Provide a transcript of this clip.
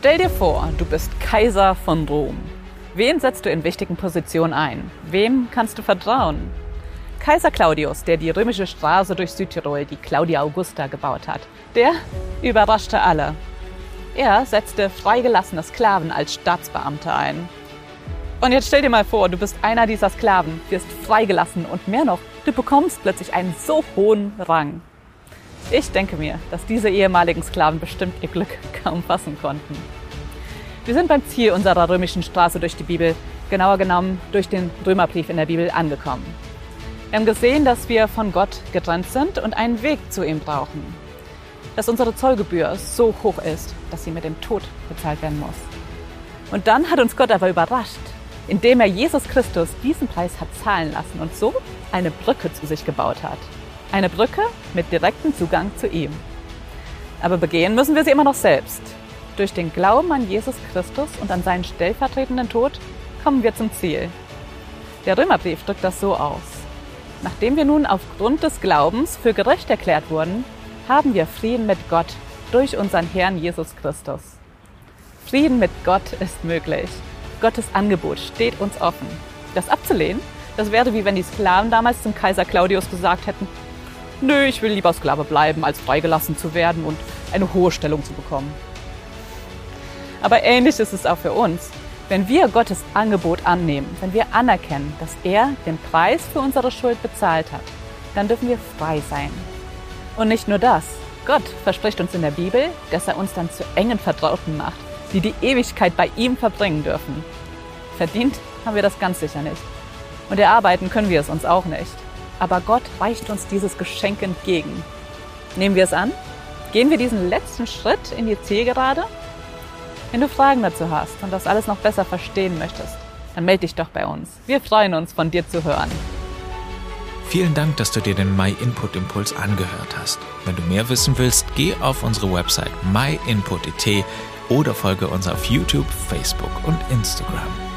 Stell dir vor, du bist Kaiser von Rom. Wen setzt du in wichtigen Positionen ein? Wem kannst du vertrauen? Kaiser Claudius, der die römische Straße durch Südtirol, die Claudia Augusta, gebaut hat, der überraschte alle. Er setzte freigelassene Sklaven als Staatsbeamte ein. Und jetzt stell dir mal vor, du bist einer dieser Sklaven, wirst freigelassen und mehr noch, du bekommst plötzlich einen so hohen Rang. Ich denke mir, dass diese ehemaligen Sklaven bestimmt ihr Glück kaum fassen konnten. Wir sind beim Ziel unserer römischen Straße durch die Bibel, genauer genommen durch den Römerbrief in der Bibel, angekommen. Wir haben gesehen, dass wir von Gott getrennt sind und einen Weg zu ihm brauchen. Dass unsere Zollgebühr so hoch ist, dass sie mit dem Tod bezahlt werden muss. Und dann hat uns Gott aber überrascht, indem er Jesus Christus diesen Preis hat zahlen lassen und so eine Brücke zu sich gebaut hat. Eine Brücke mit direktem Zugang zu ihm. Aber begehen müssen wir sie immer noch selbst. Durch den Glauben an Jesus Christus und an seinen stellvertretenden Tod kommen wir zum Ziel. Der Römerbrief drückt das so aus. Nachdem wir nun aufgrund des Glaubens für gerecht erklärt wurden, haben wir Frieden mit Gott durch unseren Herrn Jesus Christus. Frieden mit Gott ist möglich. Gottes Angebot steht uns offen. Das abzulehnen, das wäre wie wenn die Sklaven damals zum Kaiser Claudius gesagt hätten, nö, ich will lieber Sklave bleiben, als freigelassen zu werden und eine hohe Stellung zu bekommen. Aber ähnlich ist es auch für uns. Wenn wir Gottes Angebot annehmen, wenn wir anerkennen, dass er den Preis für unsere Schuld bezahlt hat, dann dürfen wir frei sein. Und nicht nur das. Gott verspricht uns in der Bibel, dass er uns dann zu engen Vertrauten macht, die die Ewigkeit bei ihm verbringen dürfen. Verdient haben wir das ganz sicher nicht. Und erarbeiten können wir es uns auch nicht. Aber Gott reicht uns dieses Geschenk entgegen. Nehmen wir es an? Gehen wir diesen letzten Schritt in die Zielgerade? Wenn du Fragen dazu hast und das alles noch besser verstehen möchtest, dann melde dich doch bei uns. Wir freuen uns, von dir zu hören. Vielen Dank, dass du dir den My Input Impuls angehört hast. Wenn du mehr wissen willst, geh auf unsere Website myinput.it oder folge uns auf YouTube, Facebook und Instagram.